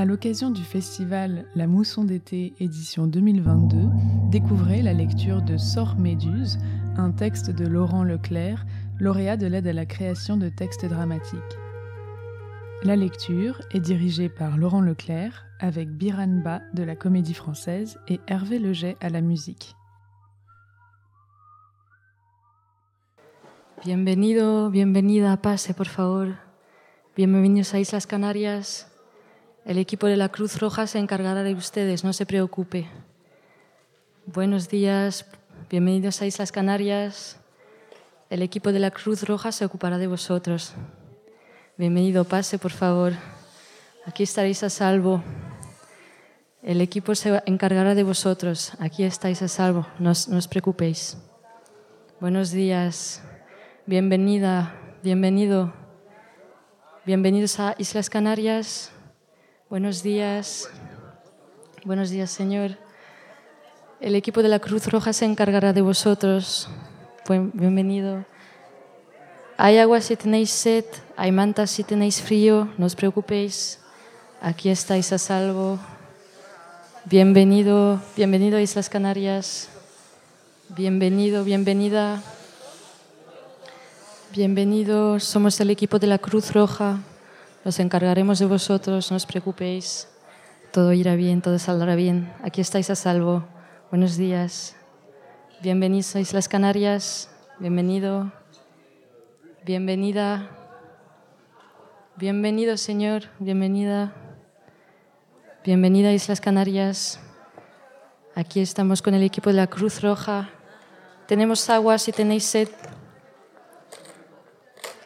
À l'occasion du festival La Mousson d'été édition 2022, découvrez la lecture de Sort Méduse, un texte de Laurent Leclerc, lauréat de l'aide à la création de textes dramatiques. La lecture est dirigée par Laurent Leclerc avec Biran Ba de la Comédie Française et Hervé Leget à la musique. Bienvenido, bienvenida, por favor. Bienvenidos a Islas Canarias. El equipo de la Cruz Roja se encargará de ustedes, no se preocupe. Buenos días, bienvenidos a Islas Canarias. El equipo de la Cruz Roja se ocupará de vosotros. Bienvenido, pase por favor. Aquí estaréis a salvo. El equipo se encargará de vosotros. Aquí estáis a salvo. No os, preocupéis. Buenos días. Bienvenida, bienvenido. Bienvenidos a Islas Canarias. Buenos días. Buenos días, Señor. El equipo de la Cruz Roja se encargará de vosotros. Bienvenido. Hay agua si tenéis sed, hay mantas si tenéis frío, no os preocupéis. Aquí estáis a salvo. Bienvenido, bienvenido a Islas Canarias. Bienvenido, bienvenida. Bienvenidos, somos el equipo de la Cruz Roja. Nos encargaremos de vosotros, no os preocupéis. Todo irá bien, todo saldrá bien. Aquí estáis a salvo. Buenos días. Bienvenidos a Islas Canarias. Bienvenido. Bienvenida. Bienvenido, Señor. Bienvenida. Bienvenida a Islas Canarias. Aquí estamos con el equipo de la Cruz Roja. Tenemos agua si tenéis sed.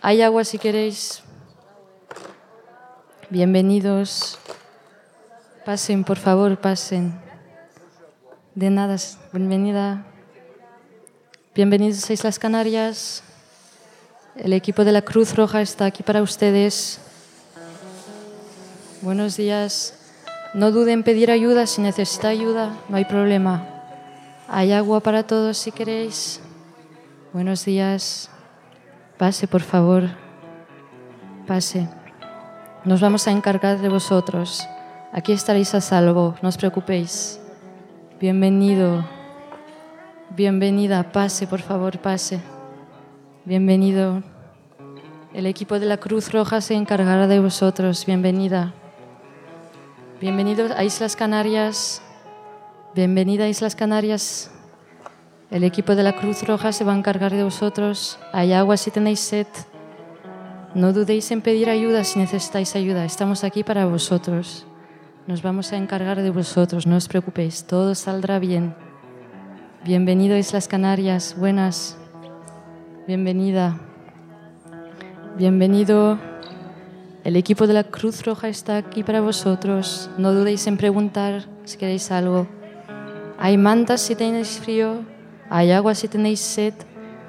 Hay agua si queréis. Bienvenidos. Pasen, por favor, pasen. De nada, bienvenida. Bienvenidos a Islas Canarias. El equipo de la Cruz Roja está aquí para ustedes. Buenos días. No duden en pedir ayuda si necesita ayuda, no hay problema. Hay agua para todos si queréis. Buenos días. Pase, por favor. Pase. Nos vamos a encargar de vosotros. Aquí estaréis a salvo, no os preocupéis. Bienvenido. Bienvenida. Pase, por favor, pase. Bienvenido. El equipo de la Cruz Roja se encargará de vosotros. Bienvenida. Bienvenidos a Islas Canarias. Bienvenida a Islas Canarias. El equipo de la Cruz Roja se va a encargar de vosotros. Hay agua si tenéis sed. No dudéis en pedir ayuda si necesitáis ayuda. Estamos aquí para vosotros. Nos vamos a encargar de vosotros. No os preocupéis. Todo saldrá bien. Bienvenido Islas Canarias. Buenas. Bienvenida. Bienvenido. El equipo de la Cruz Roja está aquí para vosotros. No dudéis en preguntar si queréis algo. Hay mantas si tenéis frío. Hay agua si tenéis sed.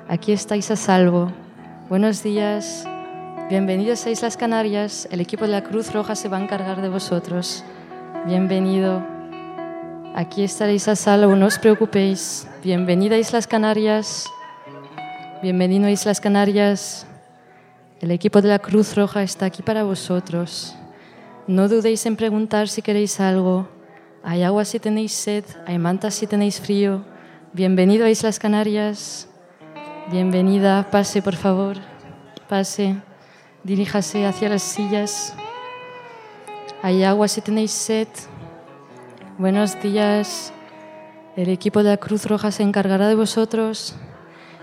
Aquí estáis a salvo. Buenos días. Bienvenidos a Islas Canarias. El equipo de la Cruz Roja se va a encargar de vosotros. Bienvenido. Aquí estaréis a salvo, no os preocupéis. Bienvenida a Islas Canarias. Bienvenido a Islas Canarias. El equipo de la Cruz Roja está aquí para vosotros. No dudéis en preguntar si queréis algo. Hay agua si tenéis sed, hay mantas si tenéis frío. Bienvenido a Islas Canarias. Bienvenida, pase por favor. Pase. Diríjase hacia las sillas. Hay agua si tenéis sed. Buenos días. El equipo de la Cruz Roja se encargará de vosotros.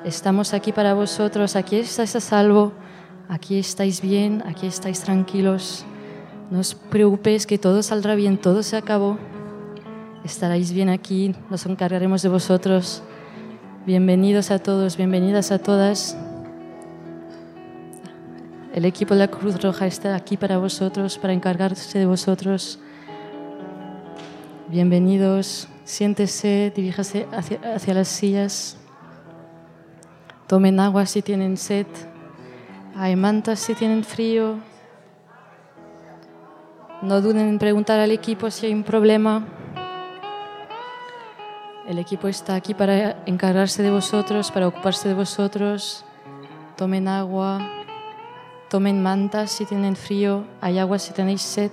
Estamos aquí para vosotros. Aquí estáis a salvo. Aquí estáis bien. Aquí estáis tranquilos. No os preocupéis que todo saldrá bien. Todo se acabó. Estaréis bien aquí. Nos encargaremos de vosotros. Bienvenidos a todos. Bienvenidas a todas. El equipo de la Cruz Roja está aquí para vosotros, para encargarse de vosotros. Bienvenidos, siéntese, diríjase hacia, las sillas. Tomen agua si tienen sed. Hay mantas si tienen frío. No duden en preguntar al equipo si hay un problema. El equipo está aquí para encargarse de vosotros, para ocuparse de vosotros. Tomen agua. Tomen mantas si tienen frío, hay agua si tenéis sed.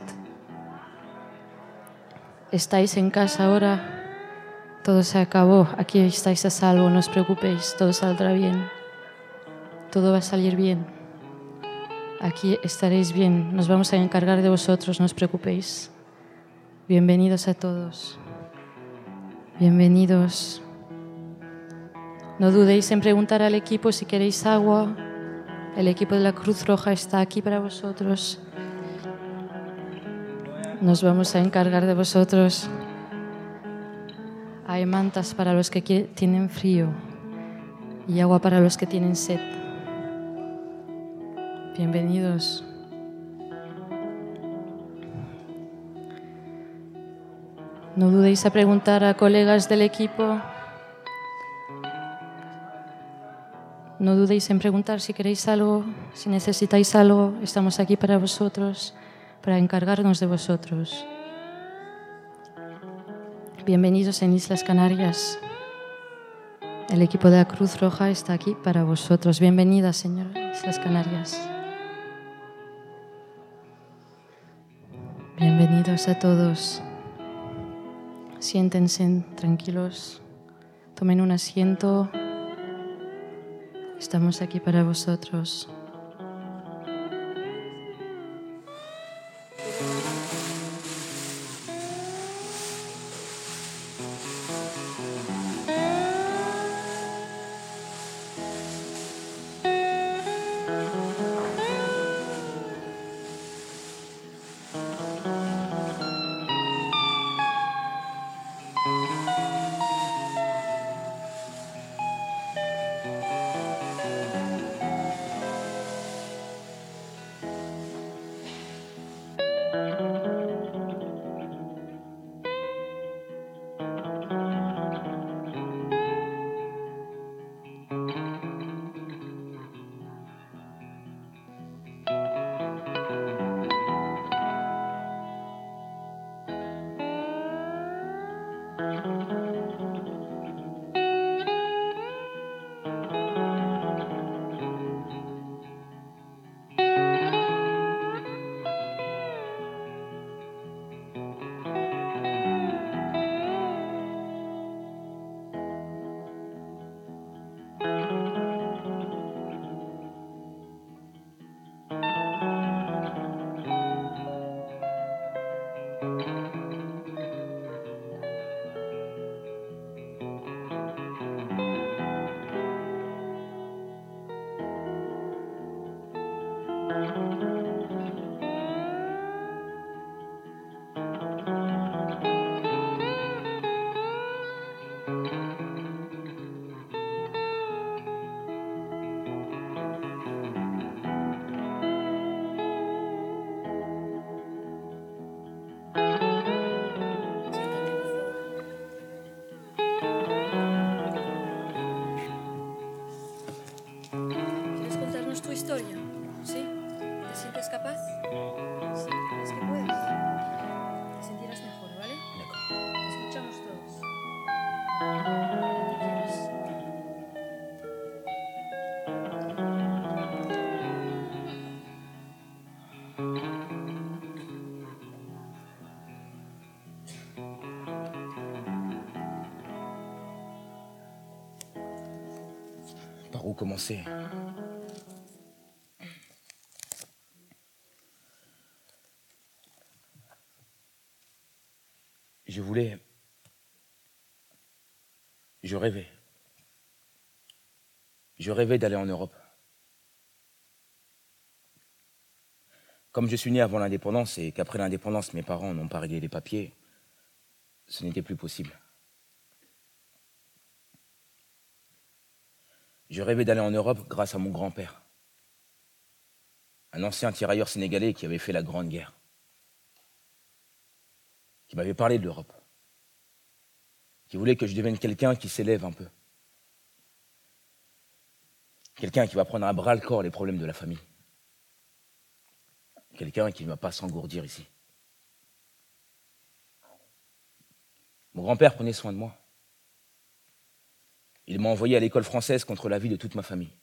estáis en casa ahora, todo se acabó, aquí estáis a salvo, no os preocupéis, todo saldrá bien, todo va a salir bien, aquí estaréis bien, nos vamos a encargar de vosotros, no os preocupéis. Bienvenidos a todos, bienvenidos. No dudéis en preguntar al equipo si queréis agua. El equipo de la Cruz Roja está aquí para vosotros. Nos vamos a encargar de vosotros. Hay mantas para los que tienen frío y agua para los que tienen sed. Bienvenidos. No dudéis a preguntar a colegas del equipo No dudéis en preguntar si queréis algo, si necesitáis algo, estamos aquí para vosotros, para encargarnos de vosotros. Bienvenidos en Islas Canarias. El equipo de la Cruz Roja está aquí para vosotros. Bienvenidas, señor Islas Canarias. Bienvenidos a todos. Siéntense tranquilos, tomen un asiento. Estamos aquí para vosotros. Commencer. Je voulais... Je rêvais. Je rêvais d'aller en Europe. Comme je suis né avant l'indépendance et qu'après l'indépendance, mes parents n'ont pas réglé les papiers, ce n'était plus possible. Je rêvais d'aller en Europe grâce à mon grand-père, un ancien tirailleur sénégalais qui avait fait la Grande Guerre, qui m'avait parlé de l'Europe, qui voulait que je devienne quelqu'un qui s'élève un peu, quelqu'un qui va prendre à bras le corps les problèmes de la famille, quelqu'un qui ne va pas s'engourdir ici. Mon grand-père prenait soin de moi. Il m'a envoyé à l'école française contre l'avis de toute ma famille,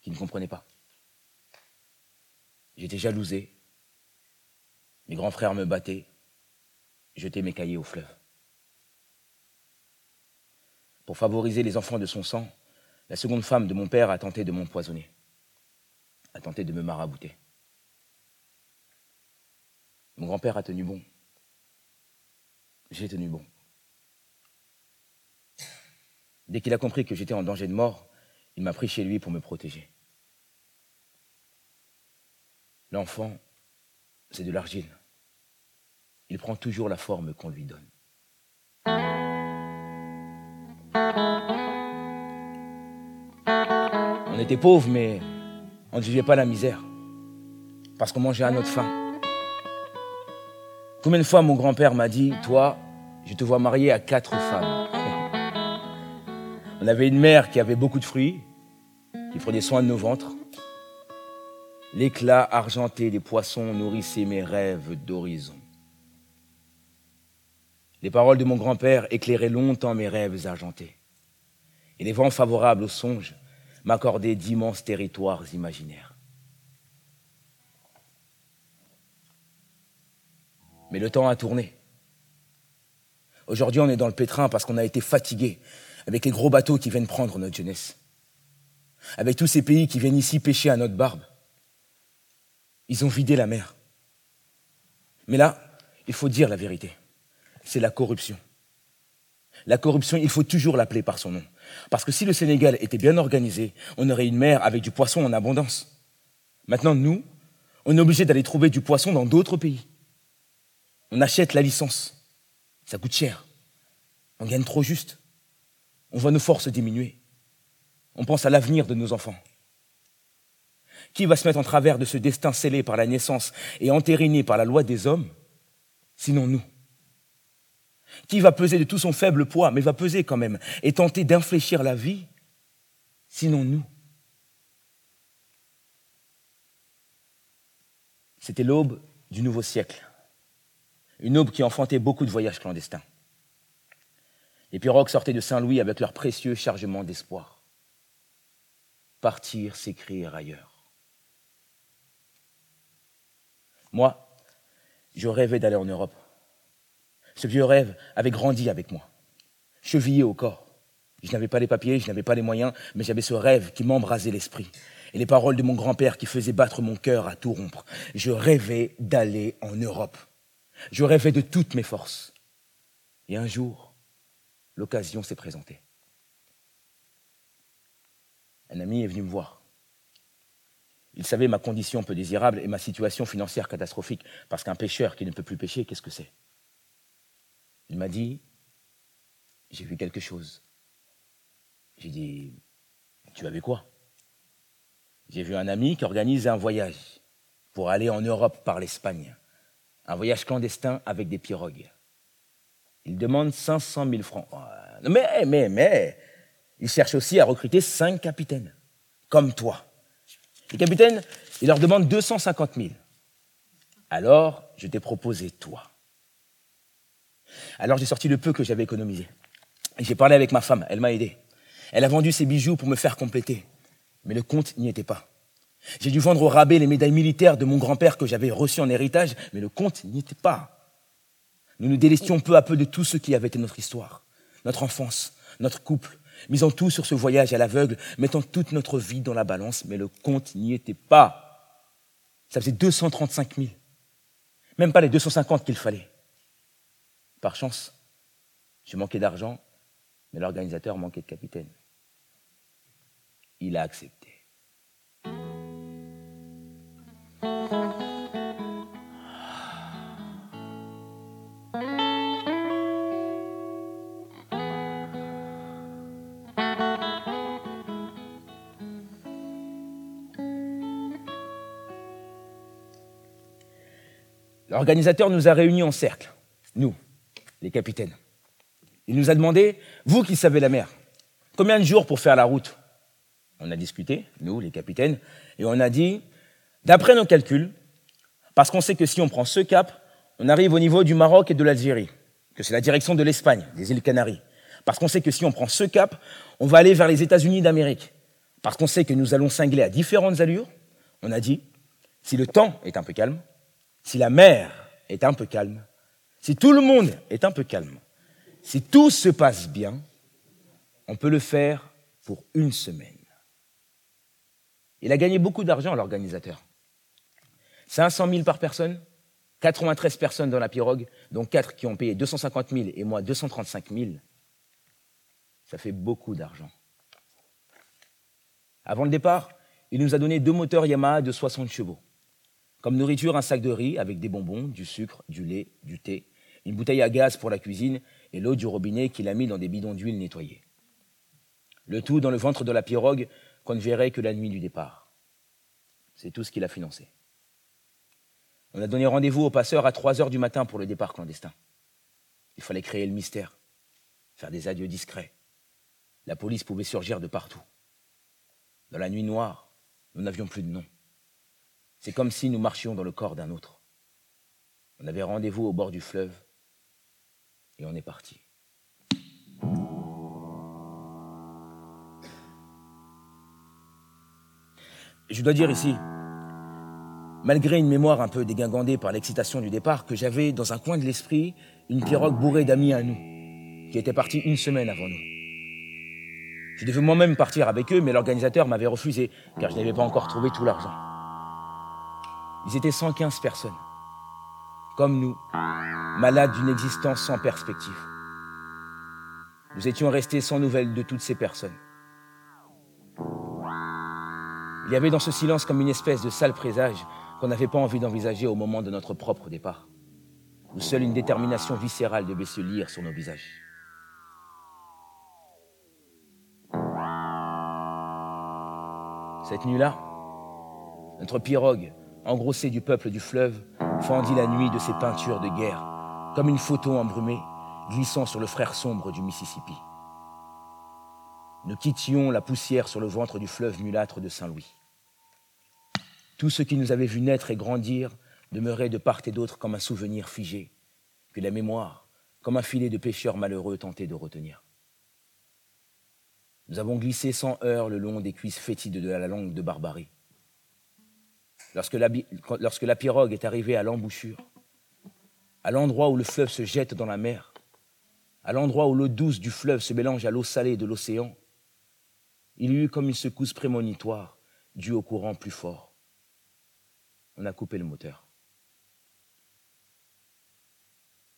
qui ne comprenait pas. J'étais jalousé. Mes grands frères me battaient. jeter mes cahiers au fleuve. Pour favoriser les enfants de son sang, la seconde femme de mon père a tenté de m'empoisonner, a tenté de me marabouter. Mon grand-père a tenu bon. J'ai tenu bon. Dès qu'il a compris que j'étais en danger de mort, il m'a pris chez lui pour me protéger. L'enfant, c'est de l'argile. Il prend toujours la forme qu'on lui donne. On était pauvres, mais on ne vivait pas la misère. Parce qu'on mangeait à notre faim. Combien de fois mon grand-père m'a dit, toi, je te vois marié à quatre femmes. On avait une mère qui avait beaucoup de fruits, qui prenait soin de nos ventres. L'éclat argenté des poissons nourrissait mes rêves d'horizon. Les paroles de mon grand-père éclairaient longtemps mes rêves argentés. Et les vents favorables aux songes m'accordaient d'immenses territoires imaginaires. Mais le temps a tourné. Aujourd'hui, on est dans le pétrin parce qu'on a été fatigué avec les gros bateaux qui viennent prendre notre jeunesse. Avec tous ces pays qui viennent ici pêcher à notre barbe. Ils ont vidé la mer. Mais là, il faut dire la vérité. C'est la corruption. La corruption, il faut toujours l'appeler par son nom. Parce que si le Sénégal était bien organisé, on aurait une mer avec du poisson en abondance. Maintenant, nous, on est obligé d'aller trouver du poisson dans d'autres pays. On achète la licence. Ça coûte cher. On gagne trop juste. On voit nos forces diminuer. On pense à l'avenir de nos enfants. Qui va se mettre en travers de ce destin scellé par la naissance et entériné par la loi des hommes, sinon nous? Qui va peser de tout son faible poids, mais va peser quand même, et tenter d'infléchir la vie, sinon nous? C'était l'aube du nouveau siècle. Une aube qui enfantait beaucoup de voyages clandestins. Les pirogues sortaient de Saint-Louis avec leur précieux chargement d'espoir. Partir, s'écrire ailleurs. Moi, je rêvais d'aller en Europe. Ce vieux rêve avait grandi avec moi, chevillé au corps. Je n'avais pas les papiers, je n'avais pas les moyens, mais j'avais ce rêve qui m'embrasait l'esprit. Et les paroles de mon grand-père qui faisaient battre mon cœur à tout rompre. Je rêvais d'aller en Europe. Je rêvais de toutes mes forces. Et un jour, l'occasion s'est présentée. Un ami est venu me voir. Il savait ma condition peu désirable et ma situation financière catastrophique, parce qu'un pêcheur qui ne peut plus pêcher, qu'est-ce que c'est? Il m'a dit, j'ai vu quelque chose. J'ai dit, tu as vu quoi? J'ai vu un ami qui organise un voyage pour aller en Europe par l'Espagne un voyage clandestin avec des pirogues. Il demande 500 000 francs. Mais, mais, mais, il cherche aussi à recruter cinq capitaines, comme toi. Les capitaines, il leur demande 250 000. Alors, je t'ai proposé toi. Alors, j'ai sorti le peu que j'avais économisé. J'ai parlé avec ma femme, elle m'a aidé. Elle a vendu ses bijoux pour me faire compléter. Mais le compte n'y était pas. J'ai dû vendre au rabais les médailles militaires de mon grand-père que j'avais reçues en héritage, mais le compte n'y était pas. Nous nous délestions peu à peu de tout ce qui avait été notre histoire, notre enfance, notre couple, misant tout sur ce voyage à l'aveugle, mettant toute notre vie dans la balance, mais le compte n'y était pas. Ça faisait 235 000. Même pas les 250 qu'il fallait. Par chance, je manquais d'argent, mais l'organisateur manquait de capitaine. Il a accepté. L'organisateur nous a réunis en cercle, nous, les capitaines. Il nous a demandé, vous qui savez la mer, combien de jours pour faire la route? On a discuté, nous, les capitaines, et on a dit, d'après nos calculs, parce qu'on sait que si on prend ce cap, on arrive au niveau du Maroc et de l'Algérie, que c'est la direction de l'Espagne, des îles Canaries. Parce qu'on sait que si on prend ce cap, on va aller vers les États-Unis d'Amérique. Parce qu'on sait que nous allons cingler à différentes allures, on a dit, si le temps est un peu calme, si la mer est un peu calme, Si tout le monde est un peu calme, si tout se passe bien, on peut le faire pour une semaine. Il a gagné beaucoup d'argent, l'organisateur. 500 000 par personne, 93 personnes dans la pirogue, dont 4 qui ont payé 250 000 et moi 235 000. Ça fait beaucoup d'argent. Avant le départ, il nous a donné deux moteurs Yamaha de 60 chevaux. Comme nourriture, un sac de riz avec des bonbons, du sucre, du lait, du thé, une bouteille à gaz pour la cuisine et l'eau du robinet qu'il a mis dans des bidons d'huile nettoyés. Le tout dans le ventre de la pirogue qu'on ne verrait que la nuit du départ. C'est tout ce qu'il a financé. On a donné rendez-vous aux passeurs à 3 heures du matin pour le départ clandestin. Il fallait créer le mystère, faire des adieux discrets. La police pouvait surgir de partout. Dans la nuit noire, nous n'avions plus de nom. C'est comme si nous marchions dans le corps d'un autre. On avait rendez-vous au bord du fleuve et on est parti. Je dois dire ici, malgré une mémoire un peu dégingandée par l'excitation du départ, que j'avais dans un coin de l'esprit une pirogue bourrée d'amis à nous, qui étaient partis une semaine avant nous. Je devais moi-même partir avec eux, mais l'organisateur m'avait refusé, car je n'avais pas encore trouvé tout l'argent. Ils étaient 115 personnes, comme nous, malades d'une existence sans perspective. Nous étions restés sans nouvelles de toutes ces personnes. Il y avait dans ce silence comme une espèce de sale présage qu'on n'avait pas envie d'envisager au moment de notre propre départ, où seule une détermination viscérale devait se lire sur nos visages. Cette nuit-là, notre pirogue, engrossée du peuple du fleuve, fendit la nuit de ses peintures de guerre, comme une photo embrumée glissant sur le frère sombre du Mississippi. Nous quittions la poussière sur le ventre du fleuve mulâtre de Saint-Louis. Tout ce qui nous avait vu naître et grandir demeurait de part et d'autre comme un souvenir figé, que la mémoire, comme un filet de pêcheurs malheureux, tentait de retenir. Nous avons glissé sans heurts le long des cuisses fétides de la langue de barbarie. Lorsque la, pirogue est arrivée à l'embouchure, à l'endroit où le fleuve se jette dans la mer, à l'endroit où l'eau douce du fleuve se mélange à l'eau salée de l'océan, il y eut comme une secousse prémonitoire due au courant plus fort on a coupé le moteur.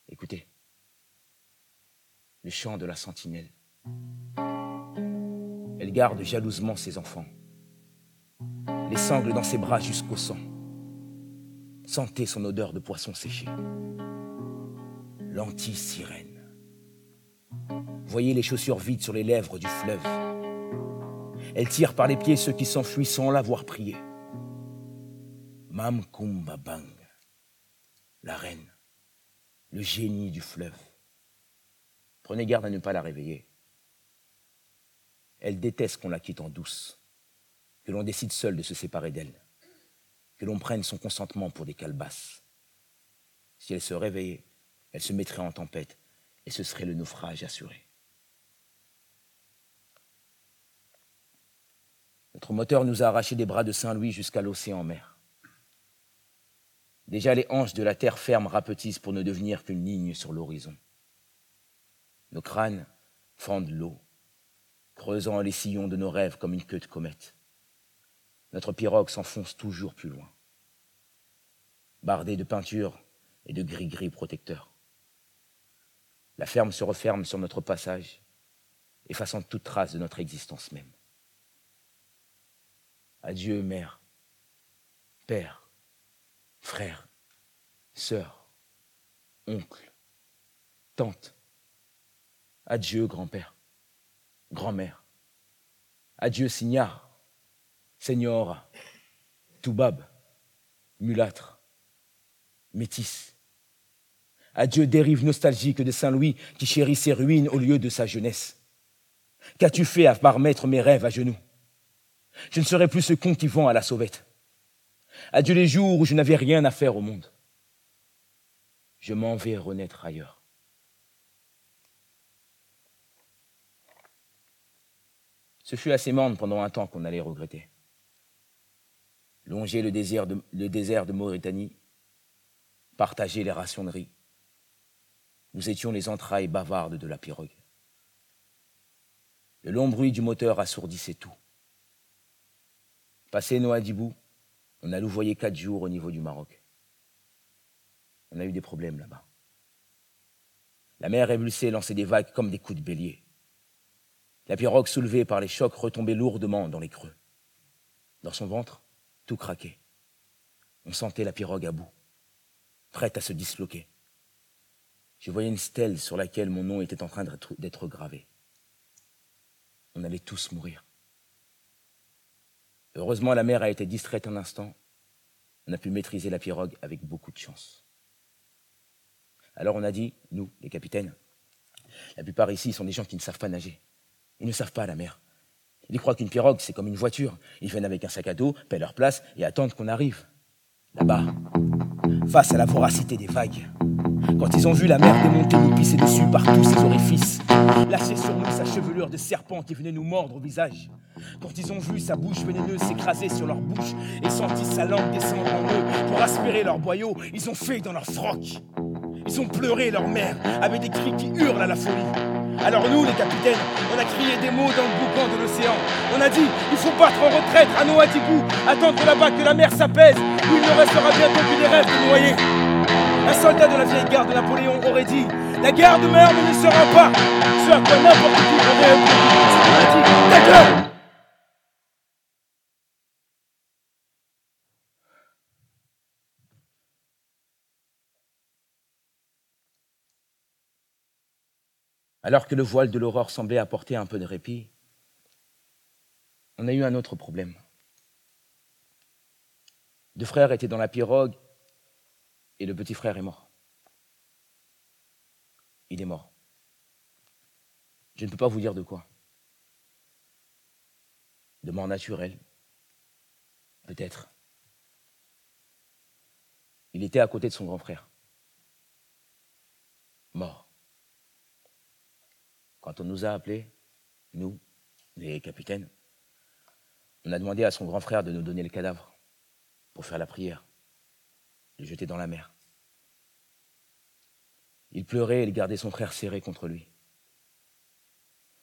Écoutez, le chant de la sentinelle. Elle garde jalousement ses enfants, les sangles dans ses bras jusqu'au sang. Sentez son odeur de poisson séché. L'anti-sirène. Voyez les chaussures vides sur les lèvres du fleuve. Elle tire par les pieds ceux qui s'enfuient sans l'avoir prié. Mam Bang, la reine, le génie du fleuve. Prenez garde à ne pas la réveiller. Elle déteste qu'on la quitte en douce, que l'on décide seul de se séparer d'elle, que l'on prenne son consentement pour des calebasses. Si elle se réveillait, elle se mettrait en tempête et ce serait le naufrage assuré. Notre moteur nous a arraché des bras de Saint-Louis jusqu'à l'océan mer. Déjà les hanches de la terre ferme rapetissent pour ne devenir qu'une ligne sur l'horizon. Nos crânes fendent l'eau, creusant les sillons de nos rêves comme une queue de comète. Notre pirogue s'enfonce toujours plus loin, bardée de peinture et de gris-gris protecteurs. La ferme se referme sur notre passage, effaçant toute trace de notre existence même. Adieu, mère, père, frère, sœur, oncle, tante. Adieu, grand-père, grand-mère. Adieu, signard, señora, toubab, mulâtre, métis. Adieu, dérive nostalgique de Saint-Louis qui chérit ses ruines au lieu de sa jeunesse. Qu'as-tu fait à part mettre mes rêves à genoux? Je ne serai plus ce con qui vend à la sauvette. Adieu les jours où je n'avais rien à faire au monde. Je m'en vais renaître ailleurs. Ce fut assez morne pendant un temps qu'on allait regretter. Longer le désert de, Mauritanie, partager les rations de riz, Nous étions les entrailles bavardes de la pirogue. Le long bruit du moteur assourdissait tout. Passé Noadibou, on a louvoyé quatre jours au niveau du Maroc. On a eu des problèmes là-bas. La mer émulsée lançait des vagues comme des coups de bélier. La pirogue soulevée par les chocs retombait lourdement dans les creux. Dans son ventre, tout craquait. On sentait la pirogue à bout, prête à se disloquer. Je voyais une stèle sur laquelle mon nom était en train d'être gravé. On allait tous mourir. Heureusement, la mer a été distraite un instant. On a pu maîtriser la pirogue avec beaucoup de chance. Alors on a dit, nous, les capitaines, la plupart ici sont des gens qui ne savent pas nager. Ils ne savent pas la mer. Ils croient qu'une pirogue, c'est comme une voiture. Ils viennent avec un sac à dos, paient leur place et attendent qu'on arrive. Là-bas, face à la voracité des vagues, quand ils ont vu la mer démonter nous pisser dessus par tous ses orifices, lâcher sur nous sa chevelure de serpent qui venait nous mordre au visage, quand ils ont vu sa bouche vénéneuse s'écraser sur leur bouche et senti sa langue descendre en eux pour aspirer leurs boyaux, ils ont fait dans leur froc. Ils ont pleuré leur mère avec des cris qui hurlent à la folie. Alors nous, les capitaines, on a crié des mots dans le boucan de l'océan. On a dit, il faut battre en retraite à Noadibou, attendre là-bas que la mer s'apaise, où il ne restera bientôt que des rêves de noyer. Un soldat de la vieille garde de Napoléon aurait dit, la guerre de mer ne sera pas. Ce à quoi n'importe qui aurait ta Alors que le voile de l'aurore semblait apporter un peu de répit, on a eu un autre problème. Deux frères étaient dans la pirogue et le petit frère est mort. Il est mort. Je ne peux pas vous dire de quoi. De mort naturelle, peut-être. Il était à côté de son grand frère. Mort. Quand on nous a appelés, nous, les capitaines, on a demandé à son grand frère de nous donner le cadavre pour faire la prière, le jeter dans la mer. Il pleurait et il gardait son frère serré contre lui.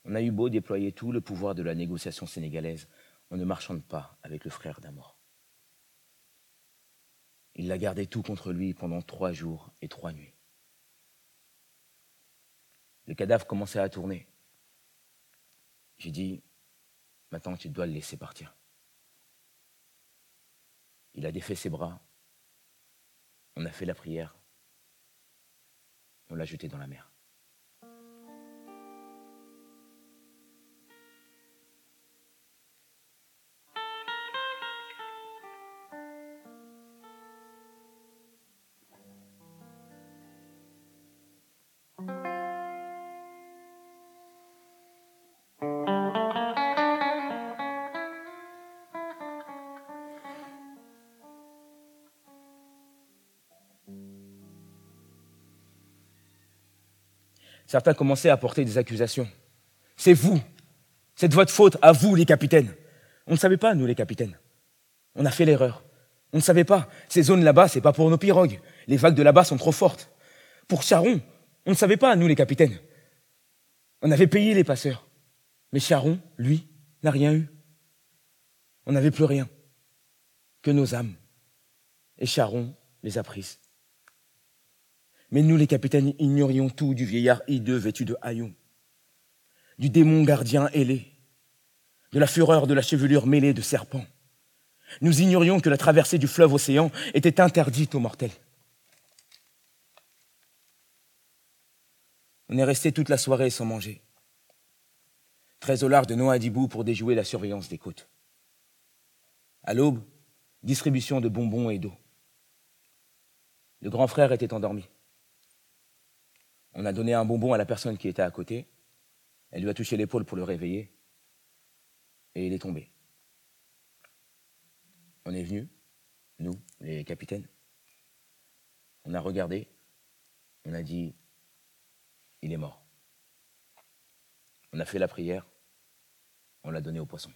On a eu beau déployer tout le pouvoir de la négociation sénégalaise, on ne marchande pas avec le frère d'un mort. Il l'a gardé tout contre lui pendant trois jours et trois nuits. Le cadavre commençait à tourner. J'ai dit, maintenant tu dois le laisser partir. Il a défait ses bras. On a fait la prière. On l'a jeté dans la mer. Certains commençaient à porter des accusations. C'est vous. C'est de votre faute, à vous, les capitaines. On ne savait pas, nous, les capitaines. On a fait l'erreur. On ne savait pas. Ces zones là-bas, c'est pas pour nos pirogues. Les vagues de là-bas sont trop fortes. Pour Charon, on ne savait pas, nous, les capitaines. On avait payé les passeurs. Mais Charon, lui, n'a rien eu. On n'avait plus rien. Que nos âmes. Et Charon les a prises. Mais nous, les capitaines, ignorions tout du vieillard hideux vêtu de haillons, du démon gardien ailé, de la fureur de la chevelure mêlée de serpents. Nous ignorions que la traversée du fleuve océan était interdite aux mortels. On est resté toute la soirée sans manger, très au large de Noadibou pour déjouer la surveillance des côtes. À l'aube, distribution de bonbons et d'eau. Le grand frère était endormi. On a donné un bonbon à la personne qui était à côté. Elle lui a touché l'épaule pour le réveiller. Et il est tombé. On est venu, nous, les capitaines. On a regardé. On a dit, il est mort. On a fait la prière. On l'a donné au poisson.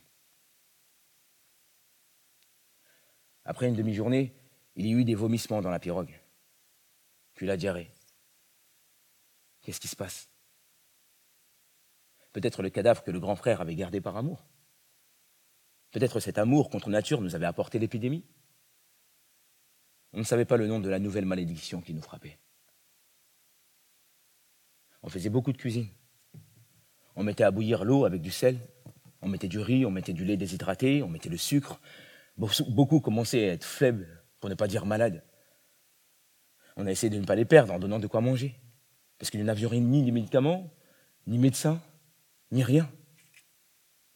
Après une demi-journée, il y eut des vomissements dans la pirogue, puis la diarrhée. Qu'est-ce qui se passe? Peut-être le cadavre que le grand frère avait gardé par amour. Peut-être cet amour contre nature nous avait apporté l'épidémie. On ne savait pas le nom de la nouvelle malédiction qui nous frappait. On faisait beaucoup de cuisine. On mettait à bouillir l'eau avec du sel, on mettait du riz, on mettait du lait déshydraté, on mettait le sucre. Beaucoup commençaient à être faibles, pour ne pas dire malades. On a essayé de ne pas les perdre en donnant de quoi manger. Parce que nous n'avions ni médicaments, ni médecins, ni rien.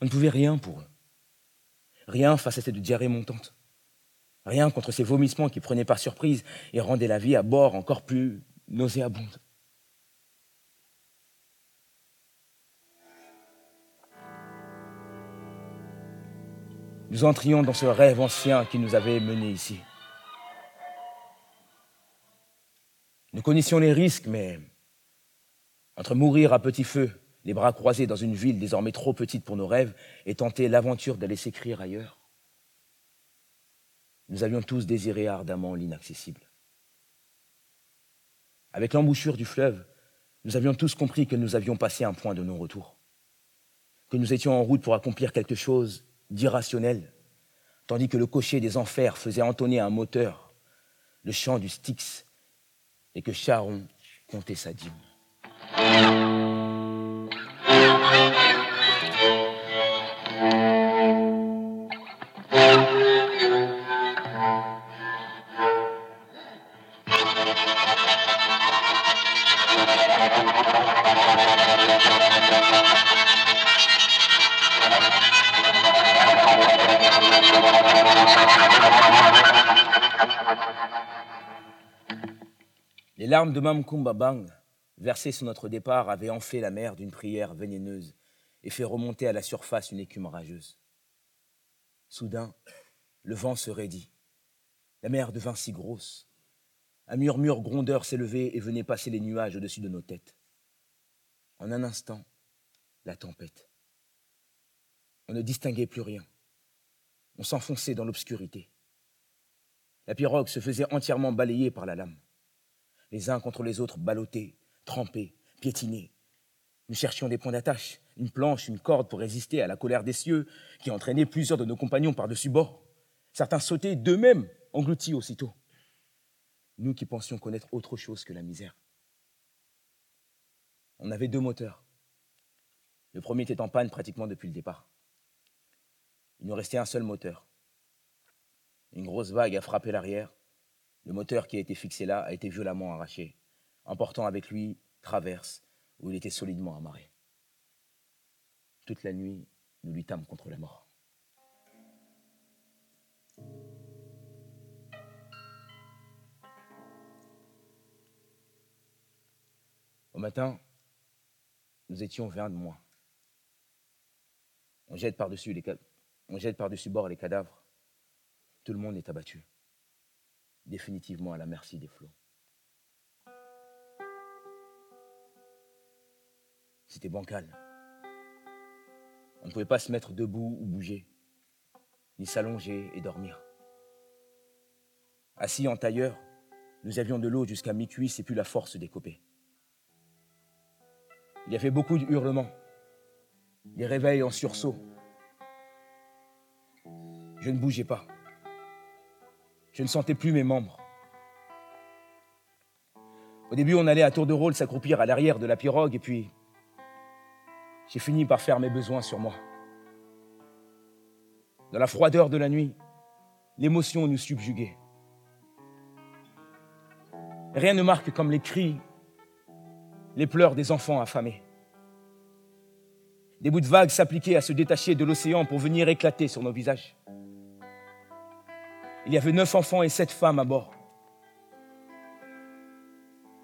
On ne pouvait rien pour eux. Rien face à cette diarrhée montante. Rien contre ces vomissements qui prenaient par surprise et rendaient la vie à bord encore plus nauséabonde. Nous entrions dans ce rêve ancien qui nous avait menés ici. Nous connaissions les risques, mais entre mourir à petit feu, les bras croisés dans une ville désormais trop petite pour nos rêves, et tenter l'aventure d'aller s'écrire ailleurs, nous avions tous désiré ardemment l'inaccessible. Avec l'embouchure du fleuve, nous avions tous compris que nous avions passé un point de non-retour, que nous étions en route pour accomplir quelque chose d'irrationnel, tandis que le cocher des enfers faisait entonner un moteur, le chant du Styx, et que Charon comptait sa dîme. Les larmes de Mamkumba Bang, versées sur notre départ, avaient enflé la mer d'une prière vénéneuse et fait remonter à la surface une écume rageuse. Soudain, le vent se raidit. La mer devint si grosse. Un murmure grondeur s'élevait et venait passer les nuages au-dessus de nos têtes. En un instant, la tempête. On ne distinguait plus rien. On s'enfonçait dans l'obscurité. La pirogue se faisait entièrement balayer par la lame les uns contre les autres ballottés, trempés, piétinés. Nous cherchions des points d'attache, une planche, une corde pour résister à la colère des cieux qui entraînait plusieurs de nos compagnons par-dessus bord. Certains sautaient d'eux-mêmes, engloutis aussitôt. Nous qui pensions connaître autre chose que la misère. On avait deux moteurs. Le premier était en panne pratiquement depuis le départ. Il nous restait un seul moteur. Une grosse vague a frappé l'arrière le moteur qui a été fixé là a été violemment arraché, emportant avec lui traverse où il était solidement amarré. Toute la nuit, nous luttâmes contre la mort. Au matin, nous étions vingt de moins. On jette par-dessus par bord les cadavres. Tout le monde est abattu définitivement à la merci des flots. C'était bancal. On ne pouvait pas se mettre debout ou bouger, ni s'allonger et dormir. Assis en tailleur, nous avions de l'eau jusqu'à mi-cuisse et plus la force d'écoper. Il y avait beaucoup de hurlements, des réveils en sursaut. Je ne bougeais pas. Je ne sentais plus mes membres. Au début, on allait à tour de rôle s'accroupir à l'arrière de la pirogue et puis j'ai fini par faire mes besoins sur moi. Dans la froideur de la nuit, l'émotion nous subjuguait. Rien ne marque comme les cris, les pleurs des enfants affamés. Des bouts de vagues s'appliquaient à se détacher de l'océan pour venir éclater sur nos visages. Il y avait neuf enfants et sept femmes à bord.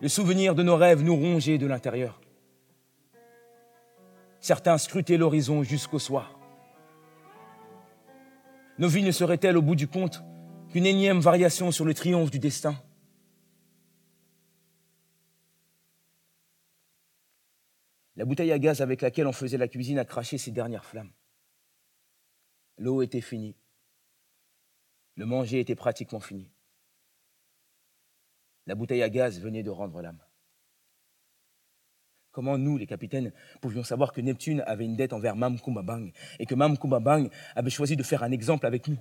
Le souvenir de nos rêves nous rongeait de l'intérieur. Certains scrutaient l'horizon jusqu'au soir. Nos vies ne seraient-elles au bout du compte qu'une énième variation sur le triomphe du destin? La bouteille à gaz avec laquelle on faisait la cuisine a craché ses dernières flammes. L'eau était finie. Le manger était pratiquement fini. La bouteille à gaz venait de rendre l'âme. Comment nous, les capitaines, pouvions savoir que Neptune avait une dette envers Mam Kumbabang et que Mam Kumbabang avait choisi de faire un exemple avec nous?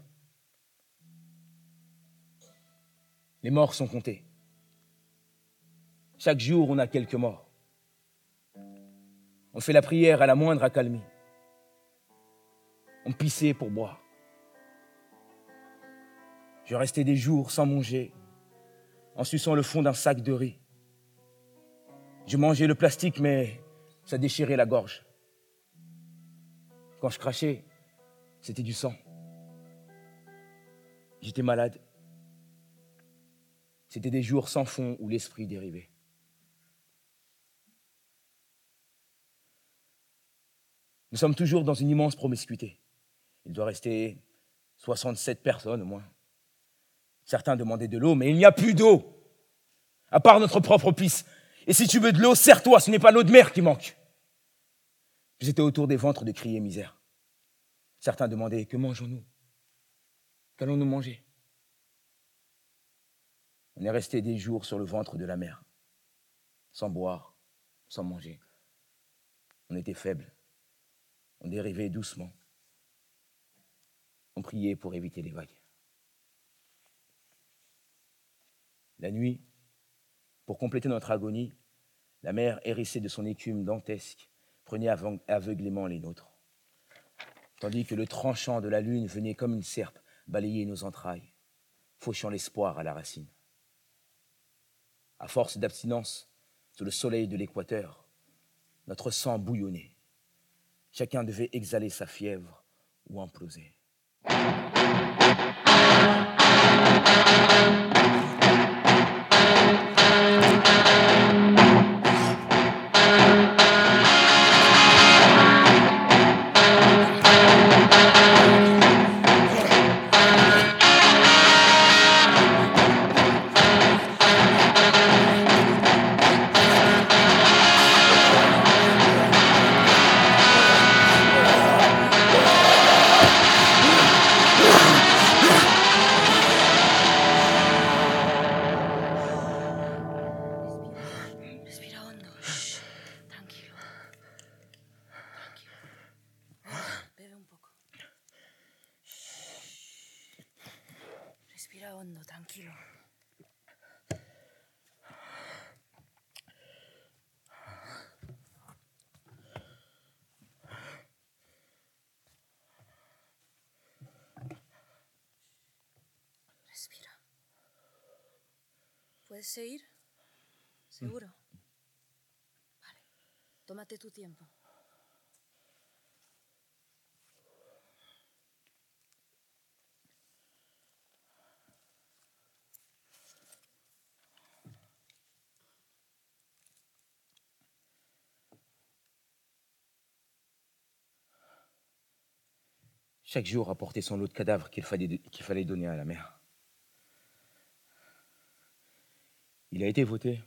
Les morts sont comptés. Chaque jour, on a quelques morts. On fait la prière à la moindre accalmie. On pissait pour boire. Je restais des jours sans manger, en suçant le fond d'un sac de riz. Je mangeais le plastique, mais ça déchirait la gorge. Quand je crachais, c'était du sang. J'étais malade. C'était des jours sans fond où l'esprit dérivait. Nous sommes toujours dans une immense promiscuité. Il doit rester 67 personnes au moins. Certains demandaient de l'eau, mais il n'y a plus d'eau, à part notre propre pisse. Et si tu veux de l'eau, serre-toi, ce n'est pas l'eau de mer qui manque. J'étais autour des ventres de crier misère. Certains demandaient, que mangeons-nous? Qu'allons-nous manger? On est resté des jours sur le ventre de la mer, sans boire, sans manger. On était faibles. On dérivait doucement. On priait pour éviter les vagues. La nuit, pour compléter notre agonie, la mer hérissée de son écume dantesque prenait aveuglément les nôtres, tandis que le tranchant de la lune venait comme une serpe balayer nos entrailles, fauchant l'espoir à la racine. À force d'abstinence, sous le soleil de l'équateur, notre sang bouillonnait. Chacun devait exhaler sa fièvre ou imploser. Chaque jour apportait son lot de cadavres qu'il fallait, qu'il fallait donner à la mer. Il a été voté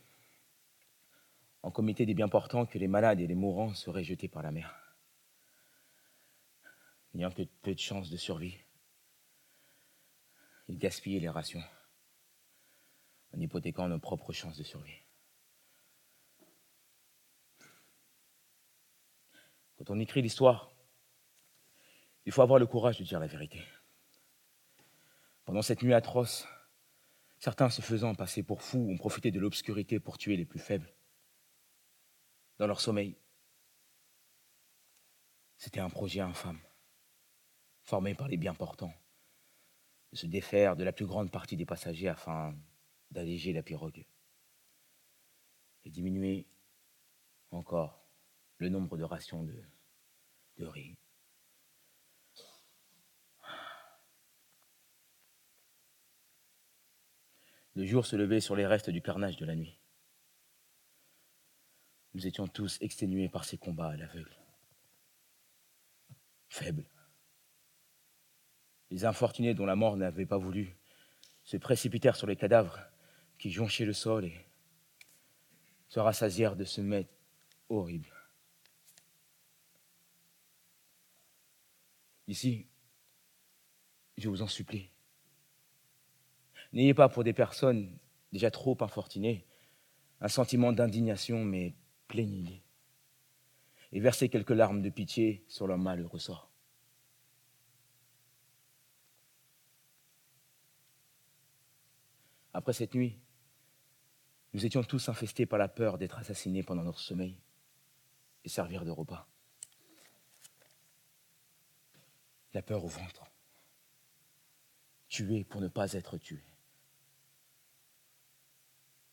en comité des bien portants que les malades et les mourants seraient jetés par la mer, n'ayant que peu de chances de survie. Il gaspillait les rations en hypothéquant nos propres chances de survie. Quand on écrit l'histoire, il faut avoir le courage de dire la vérité. Pendant cette nuit atroce, certains se faisant passer pour fous ont profité de l'obscurité pour tuer les plus faibles. Dans leur sommeil, c'était un projet infâme, formé par les bien portants, de se défaire de la plus grande partie des passagers afin d'alléger la pirogue et diminuer encore le nombre de rations de, de riz, Le jour se levait sur les restes du carnage de la nuit. Nous étions tous exténués par ces combats à l'aveugle. Faibles. Les infortunés dont la mort n'avait pas voulu se précipitèrent sur les cadavres qui jonchaient le sol et se rassasièrent de ce mets horrible. Ici, je vous en supplie, N'ayez pas pour des personnes déjà trop infortunées un sentiment d'indignation, mais plaignez-les. et verser quelques larmes de pitié sur leur malheureux sort. Après cette nuit, nous étions tous infestés par la peur d'être assassinés pendant notre sommeil et servir de repas. La peur au ventre. Tuer pour ne pas être tué.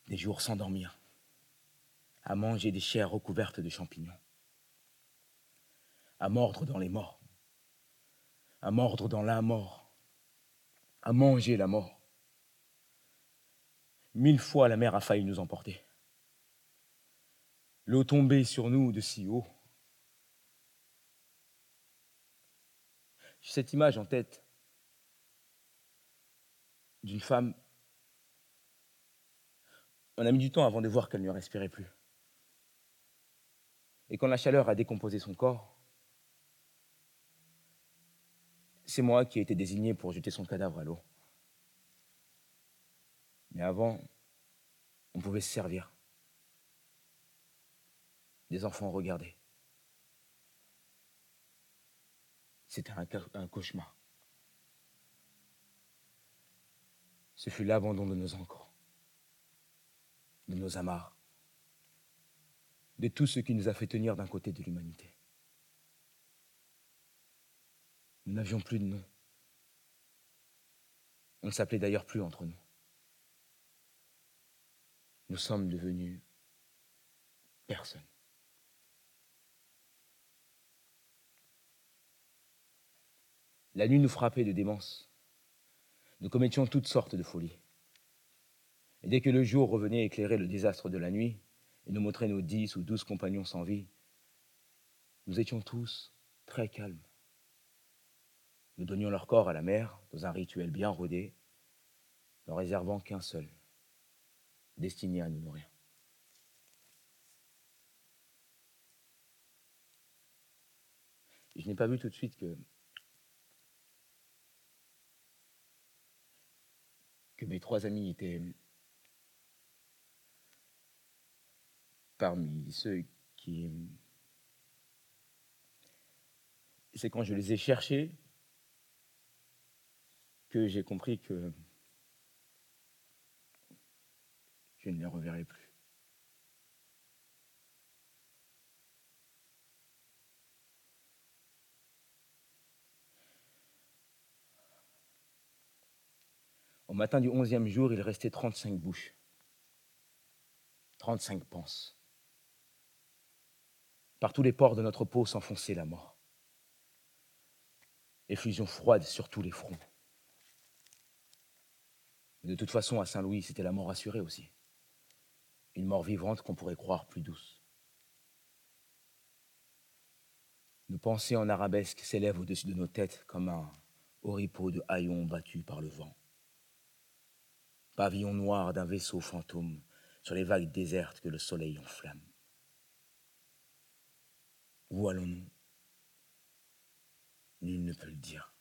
Des jours sans dormir, à manger des chairs recouvertes de champignons, à mordre dans les morts, à mordre dans la mort, à manger la mort. Mille fois la mer a failli nous emporter. L'eau tombait sur nous de si haut. J'ai cette image en tête d'une femme. On a mis du temps avant de voir qu'elle ne respirait plus. Et quand la chaleur a décomposé son corps, c'est moi qui ai été désigné pour jeter son cadavre à l'eau. Mais avant, on pouvait se servir. Des enfants regardaient. C'était un, cauchemar. Ce fut l'abandon de nos ancres, de nos amarres, de tout ce qui nous a fait tenir d'un côté de l'humanité. Nous n'avions plus de nom. On ne s'appelait d'ailleurs plus entre nous nous sommes devenus personne. La nuit nous frappait de démence. Nous commettions toutes sortes de folies. Et dès que le jour revenait éclairer le désastre de la nuit et nous montrer nos dix ou douze compagnons sans vie, nous étions tous très calmes. Nous donnions leur corps à la mer dans un rituel bien rodé, ne réservant qu'un seul, destiné à nous nourrir. Je n'ai pas vu tout de suite que mes trois amis étaient parmi ceux qui... C'est quand je les ai cherchés que j'ai compris que je ne les reverrai plus. Au matin du onzième jour, il restait 35 bouches, 35 panses. Par tous les pores de notre peau s'enfonçait la mort. Effusion froide sur tous les fronts. de toute façon, à Saint-Louis, c'était la mort assurée aussi une mort vivante qu'on pourrait croire plus douce. Nos pensées en arabesque s'élèvent au-dessus de nos têtes comme un oripeau de haillons battus par le vent. Pavillon noir d'un vaisseau fantôme sur les vagues désertes que le soleil enflamme. Où allons-nous? Nul ne peut le dire.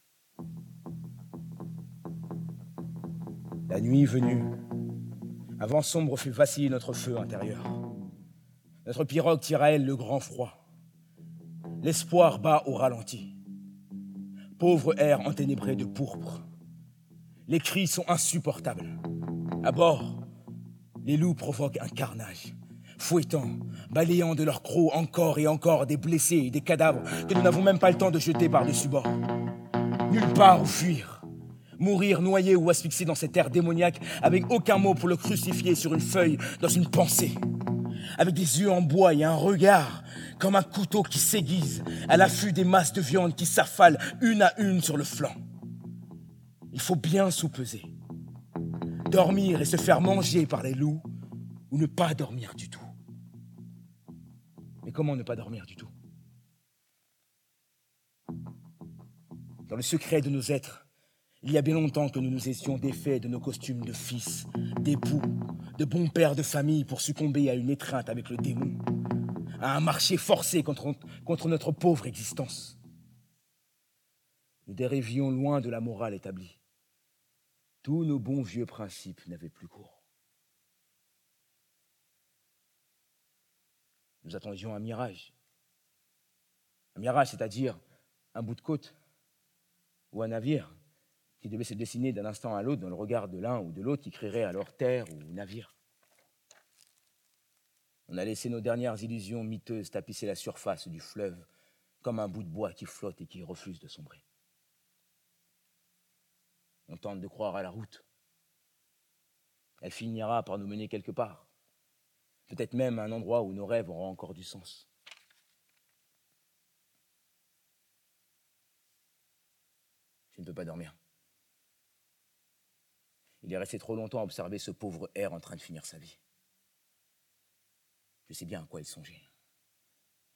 La nuit venue, un vent sombre fait vaciller notre feu intérieur. Notre pirogue tire à elle le grand froid. L'espoir bat au ralenti. Pauvre air enténébré de pourpre. Les cris sont insupportables. À bord, les loups provoquent un carnage, fouettant, balayant de leurs crocs encore et encore des blessés et des cadavres que nous n'avons même pas le temps de jeter par-dessus bord. Nulle part où fuir mourir noyé ou asphyxié dans cette terre démoniaque, avec aucun mot pour le crucifier sur une feuille, dans une pensée, avec des yeux en bois et un regard comme un couteau qui s'aiguise à l'affût des masses de viande qui s'affalent une à une sur le flanc. Il faut bien sous-peser. Dormir et se faire manger par les loups, ou ne pas dormir du tout. Comment ne pas dormir du tout? Dans le secret de nos êtres, il y a bien longtemps que nous nous étions défaits de nos costumes de fils, d'époux, de bons pères de famille pour succomber à une étreinte avec le démon, à un marché forcé contre, contre notre pauvre existence. Nous dérivions loin de la morale établie. Tous nos bons vieux principes n'avaient plus cours. Nous attendions un mirage, Un mirage, c'est-à-dire un bout de côte ou un navire qui devait se dessiner d'un instant à l'autre dans le regard de l'un ou de l'autre qui crierait alors terre ou navire. On a laissé nos dernières illusions miteuses tapisser la surface du fleuve comme un bout de bois qui flotte et qui refuse de sombrer. On tente de croire à la route. Elle finira par nous mener quelque part, peut-être même un endroit où nos rêves auront encore du sens. Je ne peux pas dormir. Il est resté trop longtemps à observer ce pauvre air en train de finir sa vie. Je sais bien à quoi il songeait.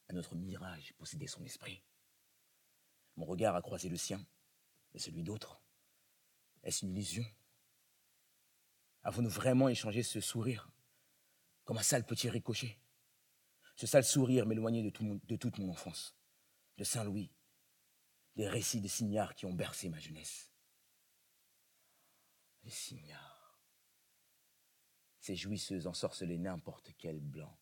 À notre mirage possédait son esprit. Mon regard a croisé le sien et celui d'autres. Est-ce une illusion? Avons-nous vraiment échangé ce sourire? Comme un sale petit ricochet Ce sale sourire m'éloignait de, de, toute mon enfance, de Saint-Louis, des récits de Signards qui ont bercé ma jeunesse. Les Signards. Ces jouisseuses ensorcelaient n'importe quel blanc,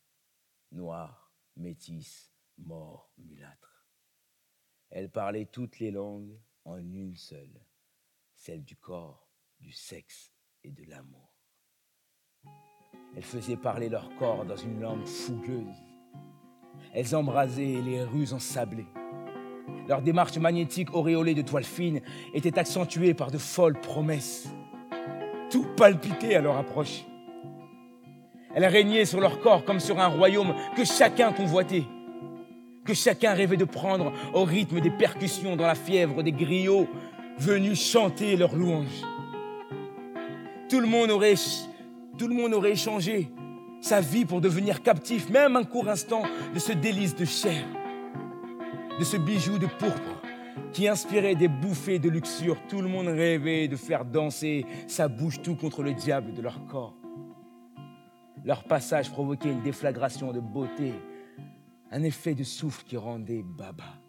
noir, métis, mort, mulâtre. Elles parlaient toutes les langues en une seule, celle du corps, du sexe et de l'amour. Elles faisaient parler leur corps dans une langue fougueuse. Elles embrasaient les rues ensablées. Leur démarche magnétique auréolée de toile fine était accentuée par de folles promesses. Tout palpitait à leur approche. Elles régnaient sur leur corps comme sur un royaume que chacun convoitait, que chacun rêvait de prendre au rythme des percussions dans la fièvre des griots venus chanter leurs louanges. Tout le monde aurait, tout le monde aurait échangé sa vie pour devenir captif, même un court instant, de ce délice de chair de ce bijou de pourpre qui inspirait des bouffées de luxure. Tout le monde rêvait de faire danser sa bouche tout contre le diable de leur corps. Leur passage provoquait une déflagration de beauté, un effet de souffle qui rendait baba.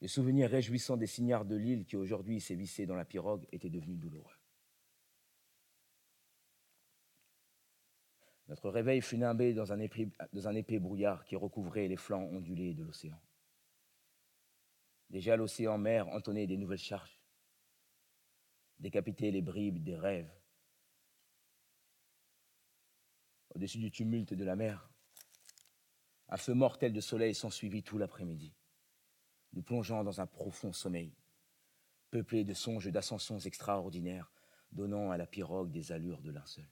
Le souvenir réjouissant des signards de l'île qui aujourd'hui sévissaient dans la pirogue était devenu douloureux. Notre réveil fut nimbé dans un, épais, brouillard qui recouvrait les flancs ondulés de l'océan. Déjà l'océan mer entonnait des nouvelles charges, décapitait les bribes des rêves. Au-dessus du tumulte de la mer, un feu mortel de soleil s'ensuivit tout l'après-midi, nous plongeant dans un profond sommeil, peuplé de songes d'ascensions extraordinaires, donnant à la pirogue des allures de linceul.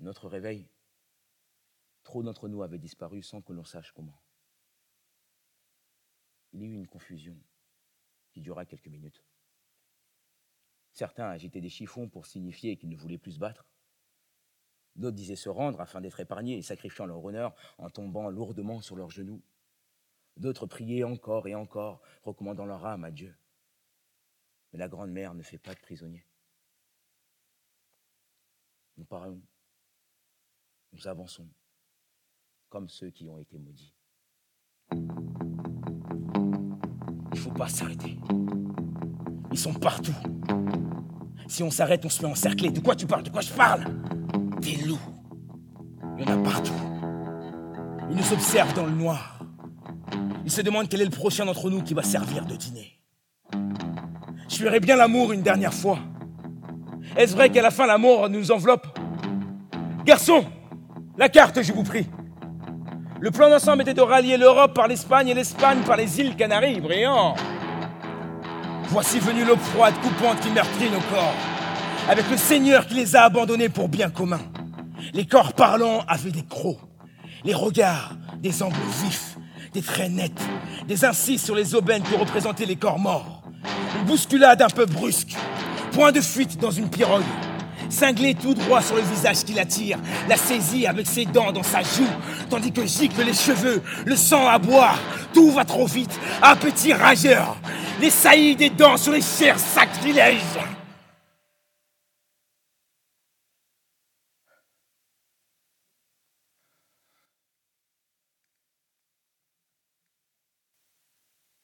Notre réveil, trop d'entre nous avaient disparu sans que l'on sache comment. Il y eut une confusion qui dura quelques minutes. Certains agitaient des chiffons pour signifier qu'ils ne voulaient plus se battre. D'autres disaient se rendre afin d'être épargnés et sacrifiant leur honneur en tombant lourdement sur leurs genoux. D'autres priaient encore et encore, recommandant leur âme à Dieu. Mais la Grande Mère ne fait pas de prisonniers. Nous parlons nous avançons comme ceux qui ont été maudits. Il faut pas s'arrêter. Ils sont partout. Si on s'arrête, on se fait encercler. De quoi tu parles? De quoi je parle? Des loups. Il y en a partout. Ils nous observent dans le noir. Ils se demandent quel est le prochain d'entre nous qui va servir de dîner. Je ferai bien l'amour une dernière fois. Est-ce vrai qu'à la fin la mort nous enveloppe? Garçon la carte, je vous prie. Le plan d'ensemble était de rallier l'Europe par l'Espagne et l'Espagne par les îles Canaries. Brillant. Voici venu l'eau froide, coupante qui meurtrit nos corps, avec le Seigneur qui les a abandonnés pour bien commun. Les corps parlants avaient des crocs, les regards des angles vifs, des traits nets, des incises sur les aubaines que représentaient les corps morts. Une bousculade un peu brusque, point de fuite dans une pirogue cinglé tout droit sur le visage qui l'attire, la saisit avec ses dents dans sa joue, tandis que gicle les cheveux, le sang à boire, tout va trop vite, un petit rageur, les saillies des dents sur les chairs sacrilèges.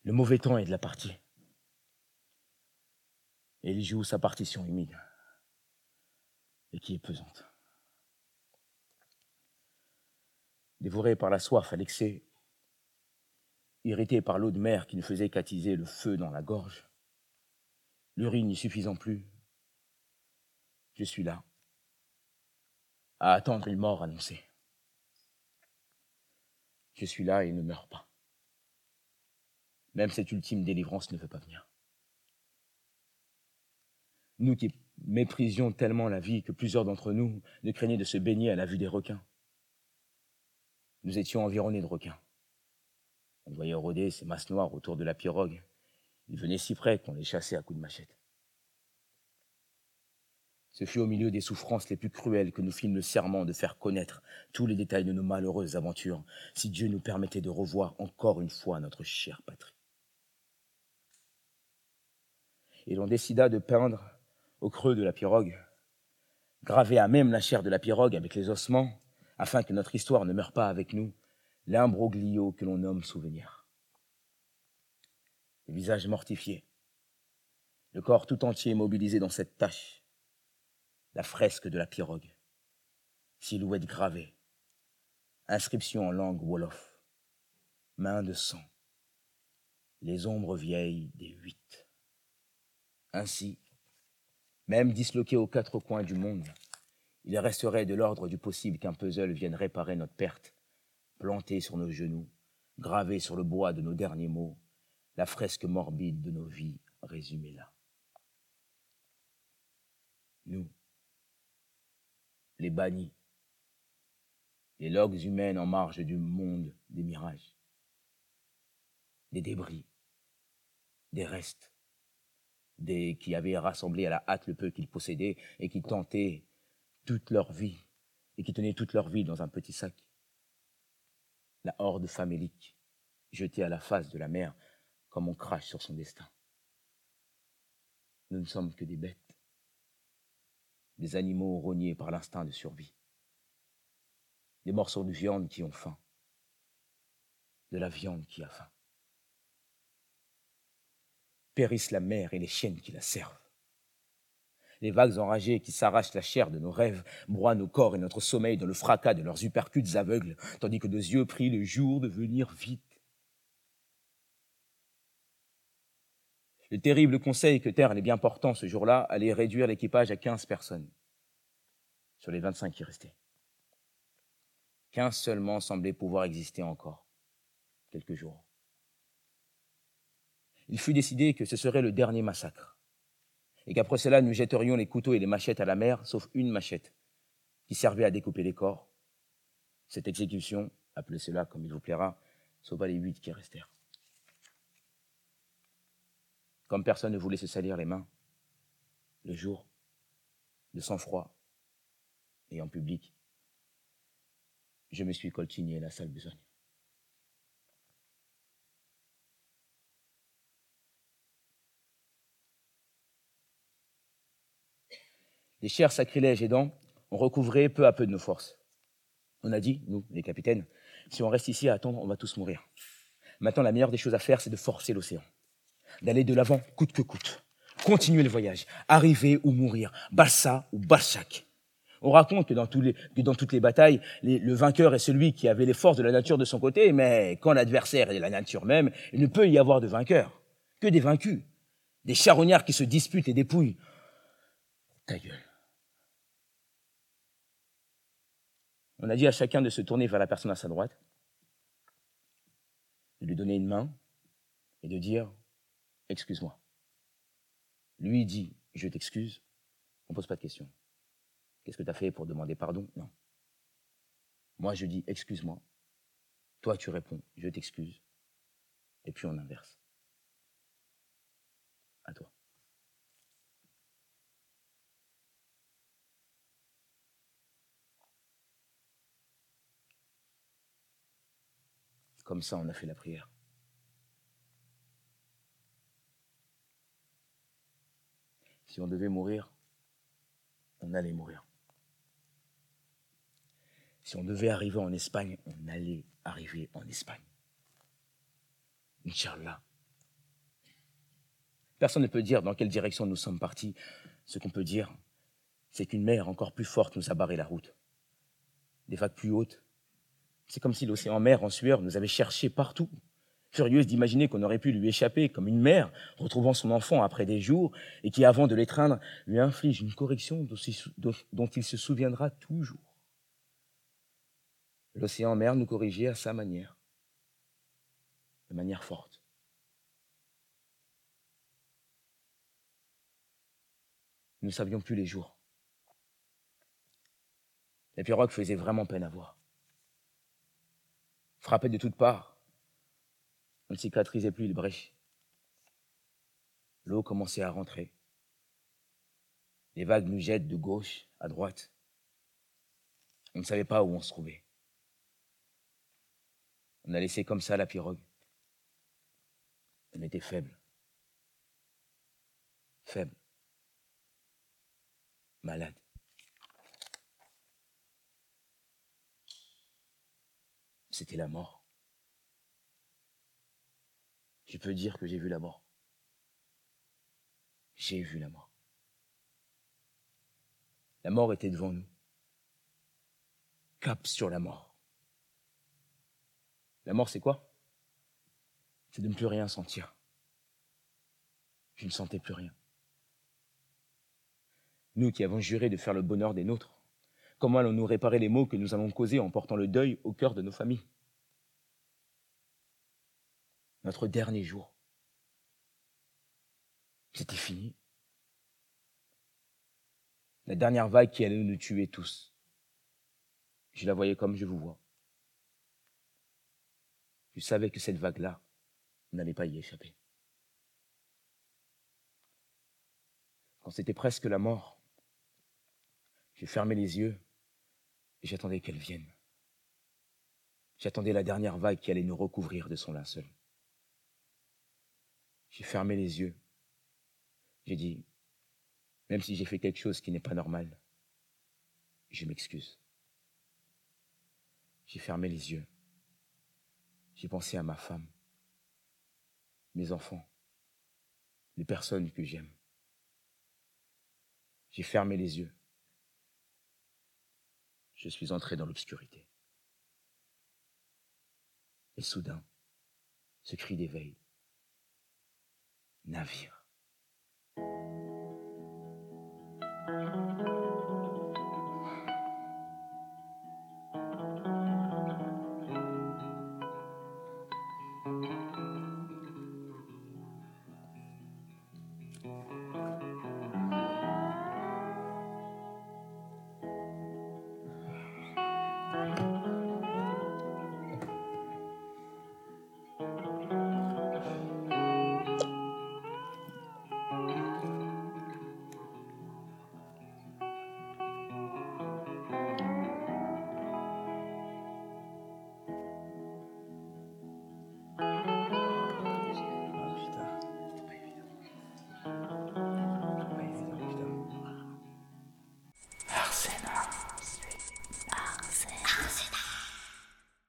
Le mauvais temps est de la partie. Et il joue sa partition humide qui est pesante. dévoré par la soif à l'excès, irrité par l'eau de mer qui ne faisait qu'attiser le feu dans la gorge, l'urine n'y suffisant plus, je suis là, à attendre une mort annoncée. Je suis là et ne meurs pas. Même cette ultime délivrance ne veut pas venir. Nous qui méprisions tellement la vie que plusieurs d'entre nous ne craignaient de se baigner à la vue des requins. Nous étions environnés de requins. On voyait rôder ces masses noires autour de la pirogue. Ils venaient si près qu'on les chassait à coups de machette. Ce fut au milieu des souffrances les plus cruelles que nous fîmes le serment de faire connaître tous les détails de nos malheureuses aventures, si Dieu nous permettait de revoir encore une fois notre chère patrie. Et l'on décida de peindre au creux de la pirogue, graver à même la chair de la pirogue avec les ossements, afin que notre histoire ne meure pas avec nous, l'imbroglio que l'on nomme souvenir. Le visage mortifié, le corps tout entier mobilisé dans cette tâche, la fresque de la pirogue, silhouette gravée, inscription en langue wolof, main de sang, les ombres vieilles des huit. Ainsi, même disloqué aux quatre coins du monde, il resterait de l'ordre du possible qu'un puzzle vienne réparer notre perte, planté sur nos genoux, gravé sur le bois de nos derniers mots, la fresque morbide de nos vies résumée là. Nous, les bannis, les logs humaines en marge du monde des mirages, des débris, des restes, des qui avaient rassemblé à la hâte le peu qu'ils possédaient et qui tentaient toute leur vie et qui tenaient toute leur vie dans un petit sac. La horde famélique, jetée à la face de la mer comme on crache sur son destin. Nous ne sommes que des bêtes des animaux rognés par l'instinct de survie, des morceaux de viande qui ont faim, de la viande qui a faim. Périssent la mer et les chiennes qui la servent. Les vagues enragées qui s'arrachent la chair de nos rêves broient nos corps et notre sommeil dans le fracas de leurs uppercuts aveugles, tandis que nos yeux prient le jour de venir vite. Le terrible conseil que Terre les bien portant ce jour-là allait réduire l'équipage à 15 personnes sur les 25 qui restaient. 15 seulement semblaient pouvoir exister encore quelques jours. Il fut décidé que ce serait le dernier massacre et qu'après cela nous jetterions les couteaux et les machettes à la mer, sauf une machette qui servait à découper les corps. Cette exécution, appelez cela comme il vous plaira, sauva les huit qui restèrent. Comme personne ne voulait se salir les mains, le jour, de sang-froid et en public, je me suis coltigné la sale besogne. Les chers sacrilèges aidants, on recouvrait peu à peu de nos forces. On a dit, nous, les capitaines, si on reste ici à attendre, on va tous mourir. Maintenant, la meilleure des choses à faire, c'est de forcer l'océan d'aller de l'avant coûte que coûte. Continuer le voyage, arriver ou mourir, Barça ou Barsac. On raconte que dans, les, toutes les batailles, le vainqueur est celui qui avait les forces de la nature de son côté, mais quand l'adversaire est la nature même, il ne peut y avoir de vainqueur, que des vaincus, des charognards qui se disputent et dépouillent. Ta gueule. On a dit à chacun de se tourner vers la personne à sa droite, de lui donner une main et de dire excuse-moi. Lui dit, je t'excuse, on ne pose pas de questions. Qu'est-ce que tu as fait pour demander pardon? Non. Moi, je dis, excuse-moi. Toi, tu réponds, je t'excuse. Et puis on inverse. À toi. Comme ça, on a fait la prière. Si on devait mourir, on allait mourir. Si on devait arriver en Espagne, on allait arriver en Espagne. Inch'Allah. Personne ne peut dire dans quelle direction nous sommes partis. Ce qu'on peut dire, c'est qu'une mer encore plus forte nous a barré la route. Des vagues plus hautes C'est comme si l'océan mer en sueur nous avait cherchés partout, furieuse d'imaginer qu'on aurait pu lui échapper comme une mère retrouvant son enfant après des jours et qui, avant de l'étreindre, lui inflige une correction dont il se souviendra toujours. L'océan mer nous corrigeait à sa manière, de manière forte. Nous ne savions plus les jours. La pirogue faisait vraiment peine à voir. Frappé de toutes parts, on ne cicatrisait plus les brèches. L'eau commençait à rentrer. Les vagues nous jettent de gauche à droite. On ne savait pas où on se trouvait. On a laissé comme ça la pirogue. Elle était faible. Faible. Malade. C'était la mort. Je peux dire que j'ai vu la mort. J'ai vu la mort. La mort était devant nous. Cap sur la mort. La mort, c'est quoi? C'est de ne plus rien sentir. Je ne sentais plus rien. Nous qui avons juré de faire le bonheur des nôtres, comment allons-nous réparer les maux que nous allons causer en portant le deuil au cœur de nos familles? Notre dernier jour. C'était fini. La dernière vague qui allait nous tuer tous. Je la voyais comme je vous vois. Je savais que cette vague-là n'allait pas y échapper. Quand c'était presque la mort, j'ai fermé les yeux j'attendais qu'elle vienne. J'attendais la dernière vague qui allait nous recouvrir de son linceul. J'ai fermé les yeux. J'ai dit, même si j'ai fait quelque chose qui n'est pas normal, je m'excuse. J'ai fermé les yeux. J'ai pensé à ma femme, mes enfants, les personnes que j'aime. J'ai fermé les yeux. Je suis entré dans l'obscurité. Et soudain, ce cri d'éveil. Navire.